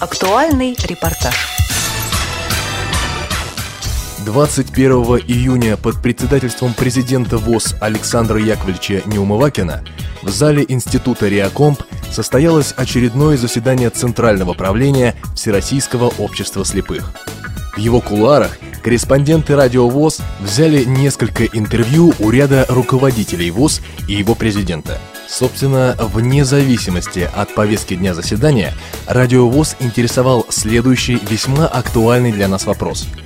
Актуальный репортаж. 21 июня под председательством президента ВОЗ Александра Яковлевича Неумывакина в зале Института Реакомп состоялось очередное заседание Центрального правления Всероссийского общества слепых. В его кулуарах корреспонденты Радио ВОЗ взяли несколько интервью у ряда руководителей ВОЗ и его президента. Собственно, вне зависимости от повестки дня заседания, Радио ВОЗ интересовал следующий весьма актуальный для нас вопрос –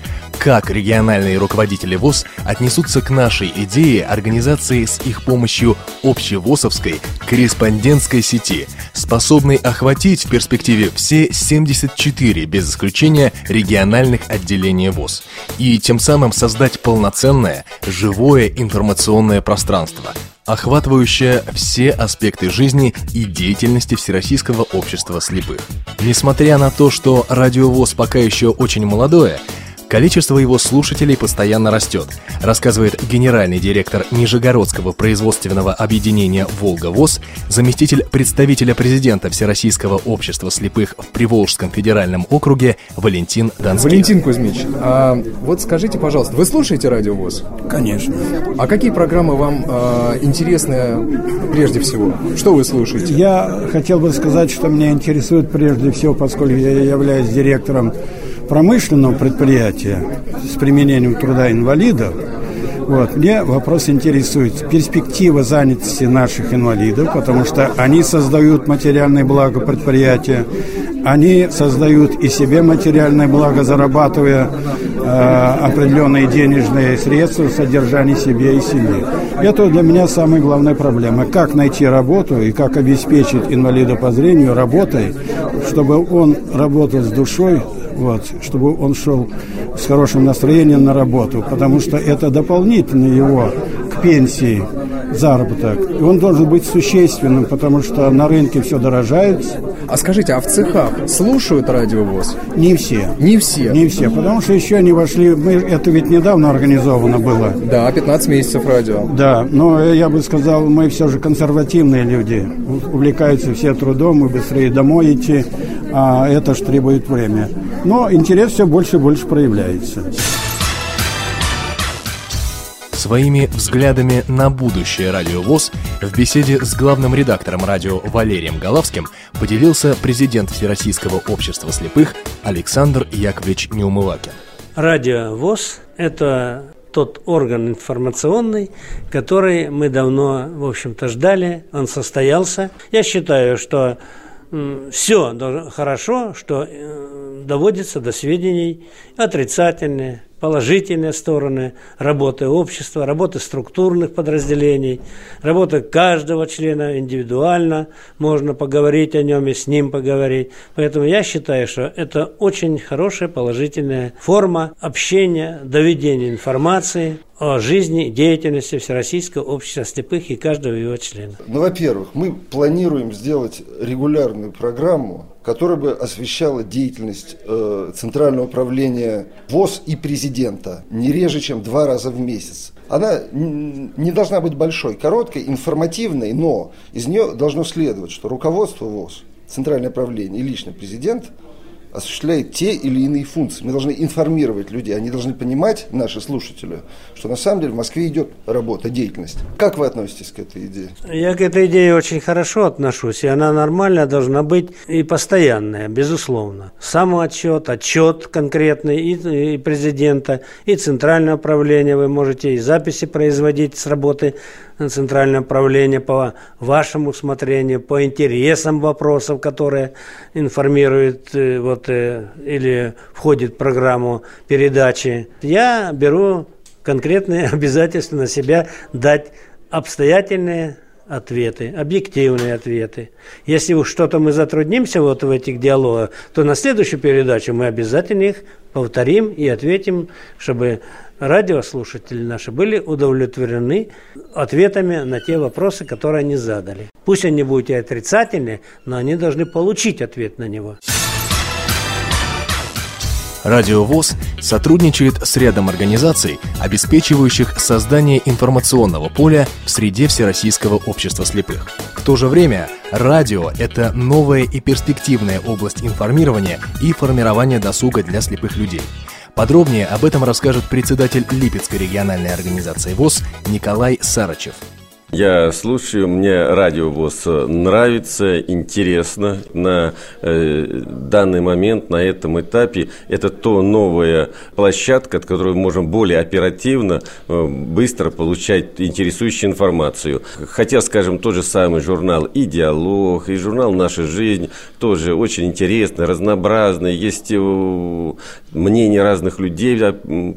как региональные руководители ВОЗ отнесутся к нашей идее организации с их помощью общевозовской корреспондентской сети, способной охватить в перспективе все 74, без исключения, региональных отделений ВОЗ, и тем самым создать полноценное, живое информационное пространство, охватывающее все аспекты жизни и деятельности Всероссийского общества слепых. Несмотря на то, что радиовоз пока еще очень молодое, Количество его слушателей постоянно растет, рассказывает генеральный директор Нижегородского производственного объединения «Волга-ВОЗ», заместитель представителя президента Всероссийского общества слепых в Приволжском федеральном округе Валентин Донский. Валентин Кузьмич, а вот скажите, пожалуйста, вы слушаете радио ВОЗ? Конечно. А какие программы вам а, интересны прежде всего? Что вы слушаете? Я хотел бы сказать, что меня интересует прежде всего, поскольку я являюсь директором промышленного предприятия с применением труда инвалидов, вот, мне вопрос интересует. Перспектива занятости наших инвалидов, потому что они создают материальное благо предприятия, они создают и себе материальное благо, зарабатывая определенные денежные средства в содержании себе и семьи. Это для меня самая главная проблема. Как найти работу и как обеспечить инвалида по зрению работой, чтобы он работал с душой, вот, чтобы он шел с хорошим настроением на работу, потому что это дополнительно его к пенсии заработок. И он должен быть существенным, потому что на рынке все дорожает. А скажите, а в цехах слушают радиовоз? Не все. Не все? Не все, потому что еще не вошли, мы, это ведь недавно организовано было. Да, 15 месяцев радио. Да, но я бы сказал, мы все же консервативные люди, увлекаются все трудом, и быстрее домой идти, а это ж требует время. Но интерес все больше и больше проявляется. Своими взглядами на будущее радиовоз в беседе с главным редактором радио Валерием Голавским поделился президент Всероссийского общества слепых Александр Яковлевич Неумывакин. Радиовоз – это тот орган информационный, который мы давно, в общем-то, ждали, он состоялся. Я считаю, что все хорошо, что э, доводится до сведений отрицательные, положительные стороны работы общества, работы структурных подразделений, работы каждого члена индивидуально, можно поговорить о нем и с ним поговорить. Поэтому я считаю, что это очень хорошая положительная форма общения, доведения информации о жизни деятельности Всероссийского общества слепых и каждого его члена. Ну, во-первых, мы планируем сделать регулярную программу которая бы освещала деятельность э, Центрального управления ВОЗ и президента не реже, чем два раза в месяц. Она не должна быть большой, короткой, информативной, но из нее должно следовать, что руководство ВОЗ, Центральное управление и лично президент – осуществляет те или иные функции. Мы должны информировать людей, они должны понимать, наши слушатели, что на самом деле в Москве идет работа, деятельность. Как вы относитесь к этой идее? Я к этой идее очень хорошо отношусь, и она нормальная должна быть и постоянная, безусловно. Самоотчет, отчет конкретный и, и президента, и центральное управление, вы можете и записи производить с работы центральное управление по вашему усмотрению, по интересам вопросов, которые информирует э, вот, э, или входит в программу передачи. Я беру конкретные обязательства на себя дать обстоятельные ответы, объективные ответы. Если уж что-то мы затруднимся вот в этих диалогах, то на следующую передачу мы обязательно их повторим и ответим, чтобы радиослушатели наши были удовлетворены ответами на те вопросы, которые они задали. Пусть они будут и отрицательные, но они должны получить ответ на него. Радио ВОЗ сотрудничает с рядом организаций, обеспечивающих создание информационного поля в среде Всероссийского общества слепых. В то же время радио – это новая и перспективная область информирования и формирования досуга для слепых людей. Подробнее об этом расскажет председатель Липецкой региональной организации ВОЗ Николай Сарычев. Я слушаю, мне радио ВОЗ нравится, интересно. На э, данный момент, на этом этапе, это то новая площадка, от которой мы можем более оперативно, э, быстро получать интересующую информацию. Хотя, скажем, тот же самый журнал и «Диалог», и журнал «Наша жизнь» тоже очень интересный, разнообразный. Есть э, мнения разных людей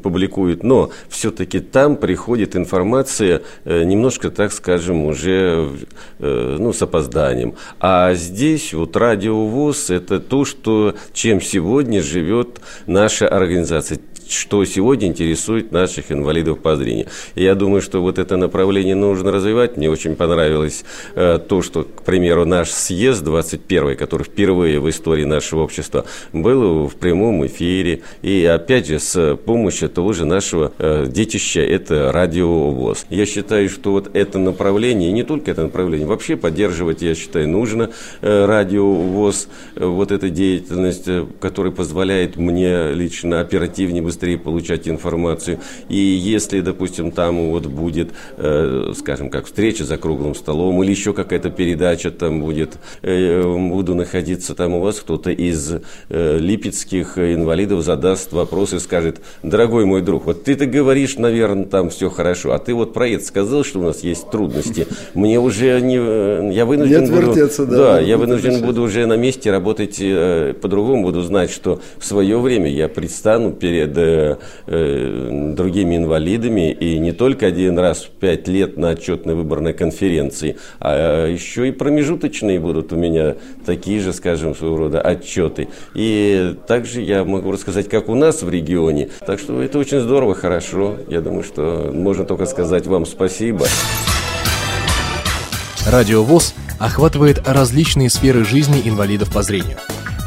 публикуют, но все-таки там приходит информация э, немножко, так скажем, уже э, ну, с опозданием. А здесь вот радиовоз – это то, что, чем сегодня живет наша организация что сегодня интересует наших инвалидов по зрению. И я думаю, что вот это направление нужно развивать. Мне очень понравилось э, то, что, к примеру, наш съезд 21, который впервые в истории нашего общества был в прямом эфире. И опять же, с помощью того же нашего э, детища, это радиовоз. Я считаю, что вот это направление, и не только это направление, вообще поддерживать, я считаю, нужно э, радиовоз, э, вот эта деятельность, э, которая позволяет мне лично оперативнее, быстрее получать информацию. И если, допустим, там вот будет, э, скажем, как встреча за круглым столом или еще какая-то передача там будет, э, буду находиться там у вас, кто-то из э, липецких инвалидов задаст вопрос и скажет, дорогой мой друг, вот ты-то говоришь, наверное, там все хорошо, а ты вот про это сказал, что у нас есть трудности. Мне уже не... Я вынужден не буду... Да, да, я вынужден буду уже на месте работать э, по-другому, буду знать, что в свое время я предстану перед э, другими инвалидами, и не только один раз в пять лет на отчетной выборной конференции, а еще и промежуточные будут у меня такие же, скажем, своего рода отчеты. И также я могу рассказать, как у нас в регионе. Так что это очень здорово, хорошо. Я думаю, что можно только сказать вам спасибо. Радио ВОЗ охватывает различные сферы жизни инвалидов по зрению.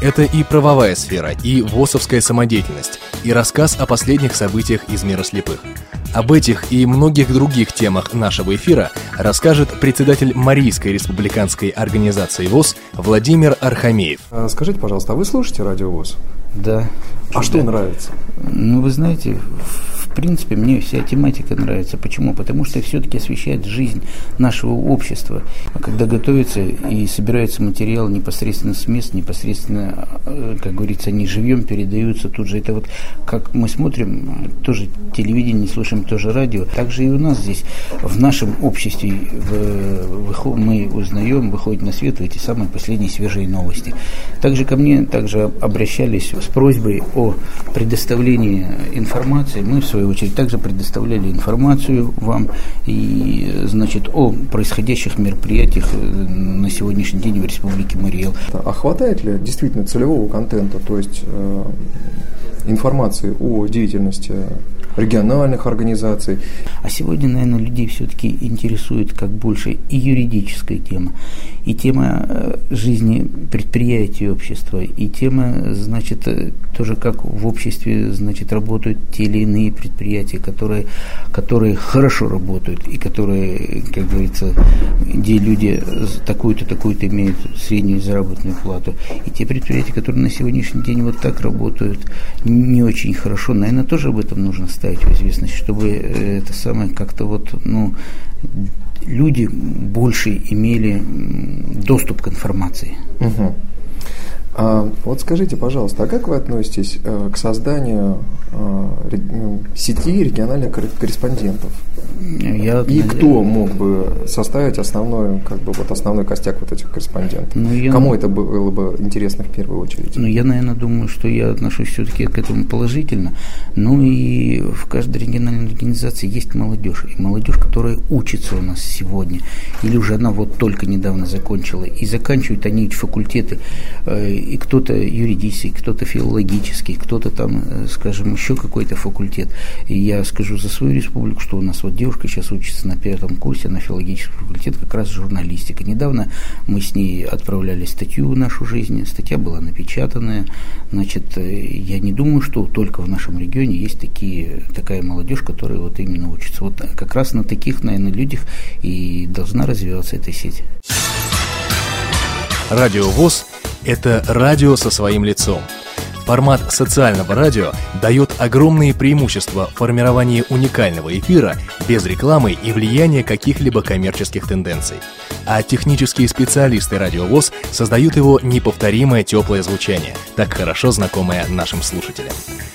Это и правовая сфера, и ВОСовская самодеятельность, и рассказ о последних событиях из мира слепых. Об этих и многих других темах нашего эфира расскажет председатель Марийской республиканской организации ВОЗ Владимир Архамеев. А скажите, пожалуйста, а вы слушаете радио ВОЗ? Да. А что нравится? Ну, вы знаете, в принципе, мне вся тематика нравится. Почему? Потому что все-таки освещает жизнь нашего общества. А когда готовится и собирается материал непосредственно с мест, непосредственно, э, как говорится, не живем, передаются тут же. Это вот как мы смотрим, тоже телевидение, слушаем тоже радио. Также и у нас здесь, в нашем обществе, в, мы узнаем, выходят на свет эти самые последние свежие новости. Также ко мне также обращались с просьбой о предоставлении информации. Мы, в свою свою очередь, также предоставляли информацию вам и, значит, о происходящих мероприятиях э, на сегодняшний день в Республике Мариэл. А хватает ли действительно целевого контента, то есть э, информации о деятельности региональных организаций. А сегодня, наверное, людей все-таки интересует как больше и юридическая тема, и тема э, жизни предприятий общества, и тема, значит, э, тоже как в обществе, значит, работают те или иные предприятия, которые, которые хорошо работают, и которые, как говорится, где люди такую-то, такую-то имеют среднюю заработную плату, и те предприятия, которые на сегодняшний день вот так работают, не очень хорошо, наверное, тоже об этом нужно ставить в известность, чтобы э, это самое как-то вот, ну, люди больше имели доступ к информации. Угу. А, вот скажите, пожалуйста, а как вы относитесь э, к созданию э, ну, сети региональных корреспондентов? Я, и кто мог бы составить основной, как бы вот основной костяк вот этих корреспондентов? Ну, я, Кому это было бы интересно в первую очередь? Ну, я, наверное, думаю, что я отношусь все-таки к этому положительно. Ну и в каждой региональной организации есть молодежь. И молодежь, которая учится у нас сегодня, или уже она вот только недавно закончила, и заканчивают они факультеты э, и кто-то юридический, кто-то филологический, кто-то там, э, скажем, еще какой-то факультет. И я скажу за свою республику, что у нас вот девушка сейчас учится на пятом курсе на филологический факультет, как раз журналистика. Недавно мы с ней отправляли статью в нашу жизнь, статья была напечатанная. Значит, я не думаю, что только в нашем регионе есть такие, такая молодежь, которая вот именно учится. Вот как раз на таких, наверное, людях и должна развиваться эта сеть. Радио ВОЗ – это радио со своим лицом. Формат социального радио дает огромные преимущества в формировании уникального эфира без рекламы и влияния каких-либо коммерческих тенденций – а технические специалисты радиовоз создают его неповторимое теплое звучание, так хорошо знакомое нашим слушателям.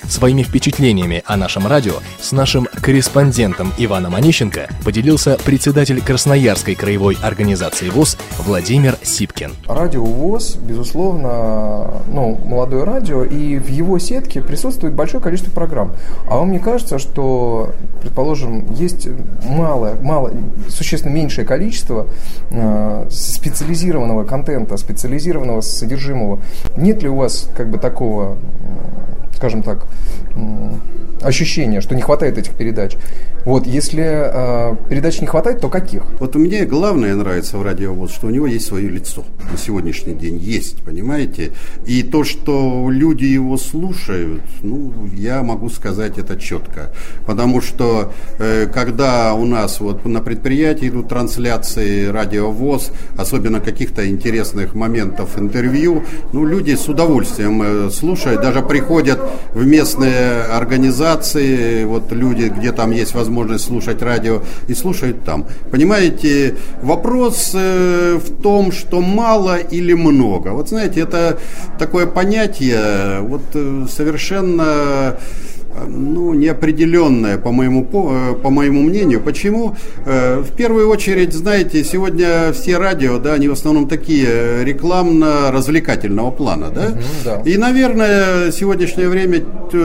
Своими впечатлениями о нашем радио с нашим корреспондентом Иваном Онищенко поделился председатель Красноярской краевой организации ВОЗ Владимир Сипкин. Радио ВОЗ, безусловно, ну, молодое радио, и в его сетке присутствует большое количество программ. А вам не кажется, что, предположим, есть мало, мало, существенно меньшее количество Э, специализированного контента, специализированного содержимого. Нет ли у вас как бы такого, скажем так, ощущения, что не хватает этих передач? Вот, если э, передач не хватает, то каких? Вот у меня главное нравится в радиовоз, что у него есть свое лицо. На сегодняшний день есть, понимаете? И то, что люди его слушают, ну, я могу сказать это четко. Потому что, э, когда у нас вот на предприятии идут трансляции радиовоз, особенно каких-то интересных моментов интервью, ну, люди с удовольствием э, слушают, даже приходят в местные организации, вот люди, где там есть возможность возможность слушать радио и слушают там. Понимаете, вопрос э, в том, что мало или много. Вот знаете, это такое понятие вот э, совершенно ну, неопределенная, по моему, по, э, по моему мнению. Почему? Э, в первую очередь, знаете, сегодня все радио, да, они в основном такие э, рекламно-развлекательного плана, да? Угу, да? И, наверное, сегодняшнее время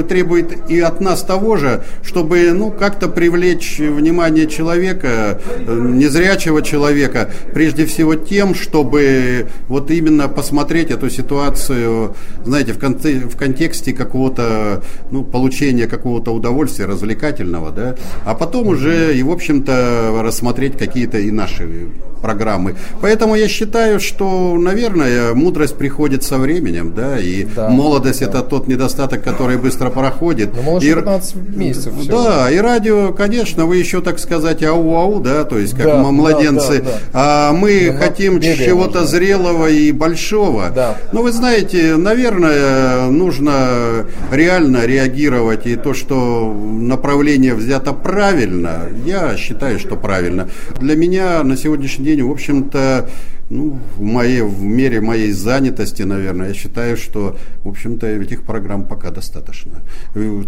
требует и от нас того же, чтобы, ну, как-то привлечь внимание человека, незрячего человека, прежде всего тем, чтобы вот именно посмотреть эту ситуацию, знаете, в, конте в контексте какого-то, ну, получения получения какого-то удовольствия развлекательного, да, а потом уже и, в общем-то, рассмотреть какие-то и наши программы. Поэтому я считаю, что, наверное, мудрость приходит со временем, да, и да, молодость да. это тот недостаток, который быстро проходит. Ну, и, 15 месяцев. Всего. Да, и радио, конечно, вы еще, так сказать, ау-ау, да, то есть как да, младенцы, да, да, да. а мы Но хотим чего-то зрелого и большого. Да. Но вы знаете, наверное, нужно реально реагировать, и то, что направление взято правильно, я считаю, что правильно. Для меня на сегодняшний день в общем-то, ну, в, моей, в мере моей занятости, наверное, я считаю, что, в общем-то, этих программ пока достаточно.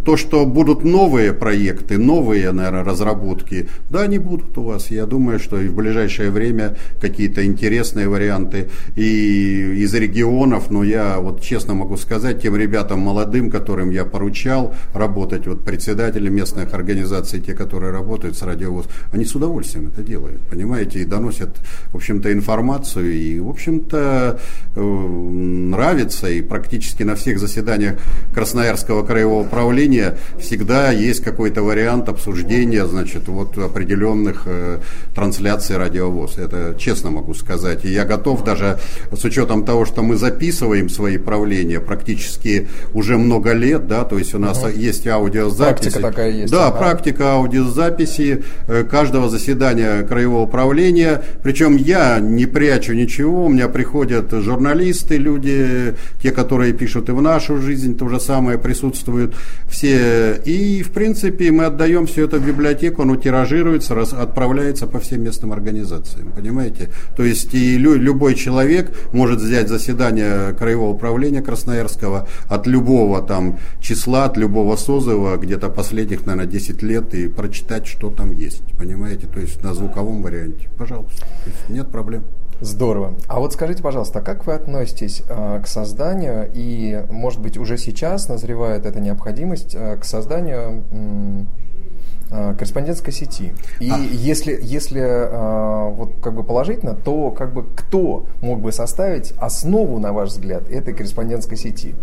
То, что будут новые проекты, новые, наверное, разработки, да, они будут у вас. Я думаю, что и в ближайшее время какие-то интересные варианты и из регионов, но я вот честно могу сказать, тем ребятам молодым, которым я поручал работать, вот председатели местных организаций, те, которые работают с радиовоз, они с удовольствием это делают, понимаете, и доносят, в общем-то, информацию информацию и, в общем-то, э, нравится. И практически на всех заседаниях Красноярского краевого управления всегда есть какой-то вариант обсуждения, значит, вот определенных э, трансляций радиовоз. Это честно могу сказать. И я готов даже с учетом того, что мы записываем свои правления практически уже много лет, да, то есть у нас угу. есть аудиозаписи. Практика такая есть. Да, ага. практика аудиозаписи э, каждого заседания краевого управления. Причем я не прячу прячу ничего. У меня приходят журналисты, люди, те, которые пишут и в нашу жизнь, то же самое присутствуют все. И, в принципе, мы отдаем все это в библиотеку, оно тиражируется, раз, отправляется по всем местным организациям. Понимаете? То есть и лю, любой человек может взять заседание Краевого управления Красноярского от любого там числа, от любого созыва, где-то последних, наверное, 10 лет, и прочитать, что там есть. Понимаете? То есть на звуковом варианте. Пожалуйста. нет проблем. Здорово. А вот скажите, пожалуйста, как вы относитесь э, к созданию, и, может быть, уже сейчас назревает эта необходимость, э, к созданию э, корреспондентской сети. И а. если, если э, вот как бы положительно, то как бы кто мог бы составить основу, на ваш взгляд, этой корреспондентской сети?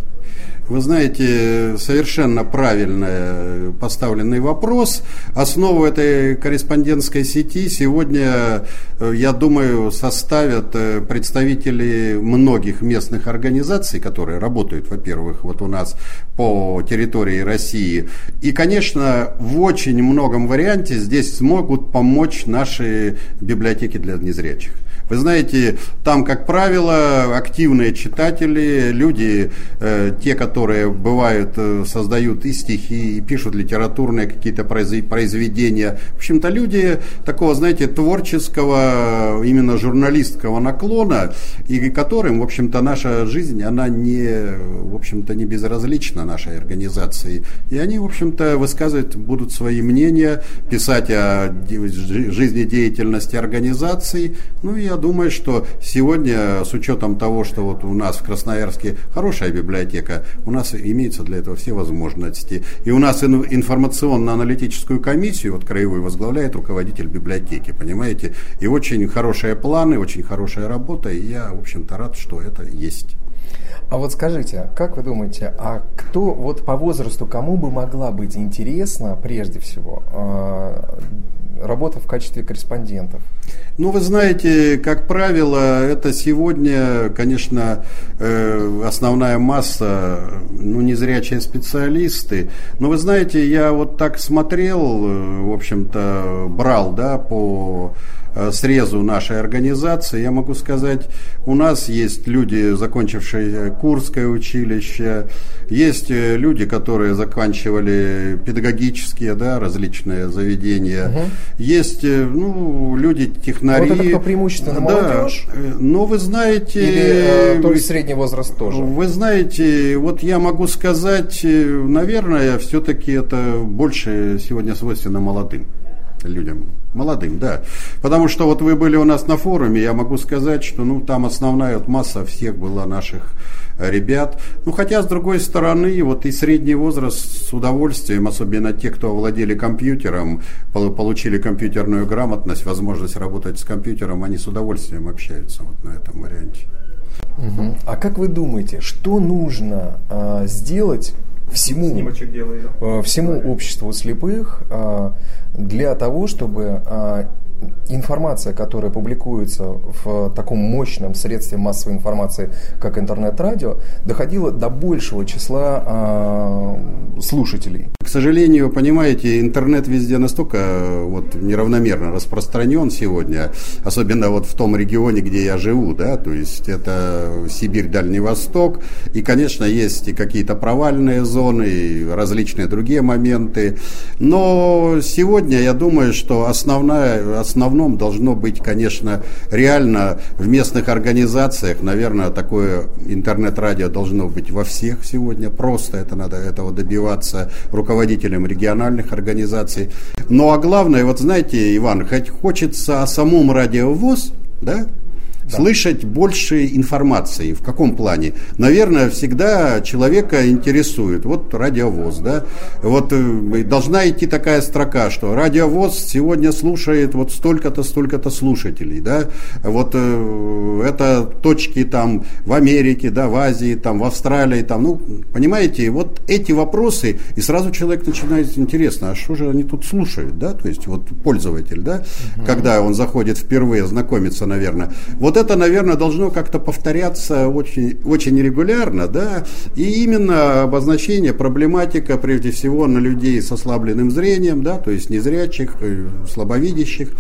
Вы знаете, совершенно правильно поставленный вопрос. Основу этой корреспондентской сети сегодня, э, я думаю, составят э, представители многих местных организаций, которые работают, во-первых, вот у нас по территории России. И, конечно, в очень многом варианте здесь смогут помочь наши библиотеки для незрячих. Вы знаете, там, как правило, активные читатели, люди, э, те, которые бывают, э, создают и стихи, и пишут литературные какие-то произведения. В общем-то, люди такого, знаете, творческого, именно журналистского наклона, и которым, в общем-то, наша жизнь, она не, в общем-то, не безразлична нашей организации. И они, в общем-то, высказывать будут свои мнения, писать о жизнедеятельности организации. Ну, я думаю, что сегодня, с учетом того, что вот у нас в Красноярске хорошая библиотека, у нас имеются для этого все возможности. И у нас информационно-аналитическую комиссию, вот краевую, возглавляет руководитель библиотеки, понимаете? И очень хорошие планы, очень хорошая работа, и я, в общем-то, рад, что это есть. А вот скажите, как вы думаете, а кто вот по возрасту, кому бы могла быть интересна прежде всего а, работа в качестве корреспондентов? Ну, вы знаете, как правило, это сегодня, конечно, э, основная масса, ну, незрячие специалисты. Но вы знаете, я вот так смотрел, э, в общем-то, брал, да, по срезу нашей организации, я могу сказать, у нас есть люди, закончившие Курское училище, есть э, люди, которые заканчивали педагогические, да, различные заведения, угу. есть, э, ну, люди технари. Вот это преимущественно да, молодежь? Но вы знаете... Или то есть средний возраст тоже? Вы знаете, вот я могу сказать, наверное, все-таки это больше сегодня свойственно молодым людям. Молодым, да. Потому что вот вы были у нас на форуме, я могу сказать, что ну, там основная вот масса всех была наших э, ребят. Ну, хотя, с другой стороны, вот и средний возраст с удовольствием, особенно те, кто овладели компьютером, получили компьютерную грамотность, возможность работать с компьютером, они с удовольствием общаются вот на этом варианте. Угу. А как вы думаете, что нужно э, сделать всему, э, всему обществу слепых э, для того, чтобы э, информация, которая публикуется в таком мощном средстве массовой информации, как интернет-радио, доходила до большего числа э, слушателей. К сожалению, понимаете, интернет везде настолько э, вот, неравномерно распространен сегодня, особенно вот в том регионе, где я живу, да, то есть это Сибирь, Дальний Восток, и, конечно, есть и какие-то провальные зоны, и различные другие моменты, но сегодня я думаю, что основная, основном должно быть, конечно, реально в местных организациях, наверное, такое интернет-радио должно быть во всех сегодня, просто это надо этого добиваться руководителям региональных организаций. Ну а главное, вот знаете, Иван, хоть хочется о самом радиовоз, да, да. слышать больше информации. В каком плане? Наверное, всегда человека интересует. Вот радиовоз, да? Вот э, должна идти такая строка, что радиовоз сегодня слушает вот столько-то, столько-то слушателей, да? Вот э, это точки там в Америке, да, в Азии, там в Австралии, там, ну, понимаете, вот эти вопросы, и сразу человек начинает интересно, а что же они тут слушают, да? То есть вот пользователь, да, угу. когда он заходит впервые знакомиться, наверное. Вот это, наверное, должно как-то повторяться очень, очень регулярно, да, и именно обозначение, проблематика, прежде всего, на людей с ослабленным зрением, да, то есть незрячих, э, слабовидящих,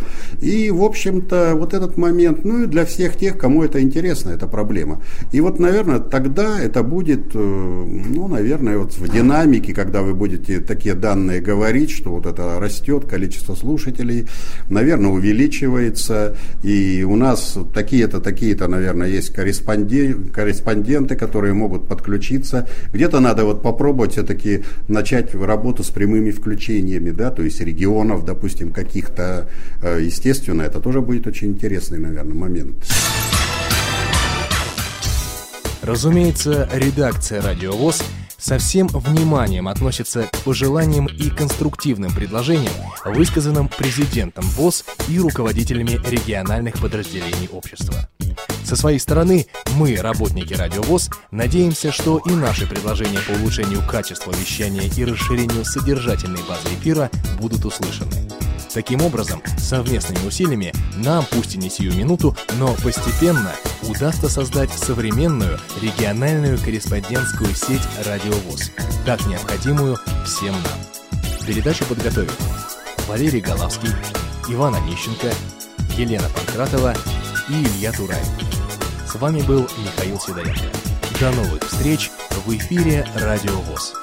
и, в общем-то, вот этот момент, ну и для всех тех, кому это интересно, эта проблема. И вот, наверное, тогда это будет, э, ну, наверное, вот в динамике, когда вы будете такие данные говорить, что вот это растет, количество слушателей, наверное, увеличивается, и у нас такие где-то такие-то, наверное, есть корреспонденты, корреспонденты, которые могут подключиться. Где-то надо вот попробовать все-таки начать работу с прямыми включениями, да, то есть регионов, допустим, каких-то. Э, естественно, это тоже будет очень интересный, наверное, момент. Разумеется, редакция «Радиовоз» со всем вниманием относится к пожеланиям и конструктивным предложениям, высказанным президентом ВОЗ и руководителями региональных подразделений общества. Со своей стороны, мы, работники Радио ВОЗ, надеемся, что и наши предложения по улучшению качества вещания и расширению содержательной базы эфира будут услышаны. Таким образом, совместными усилиями нам, пусть и не сию минуту, но постепенно удастся создать современную региональную корреспондентскую сеть «Радиовоз», так необходимую всем нам. Передачу подготовили Валерий Голавский, Иван Онищенко, Елена Панкратова и Илья Турай. С вами был Михаил Сидоренко. До новых встреч в эфире «Радиовоз».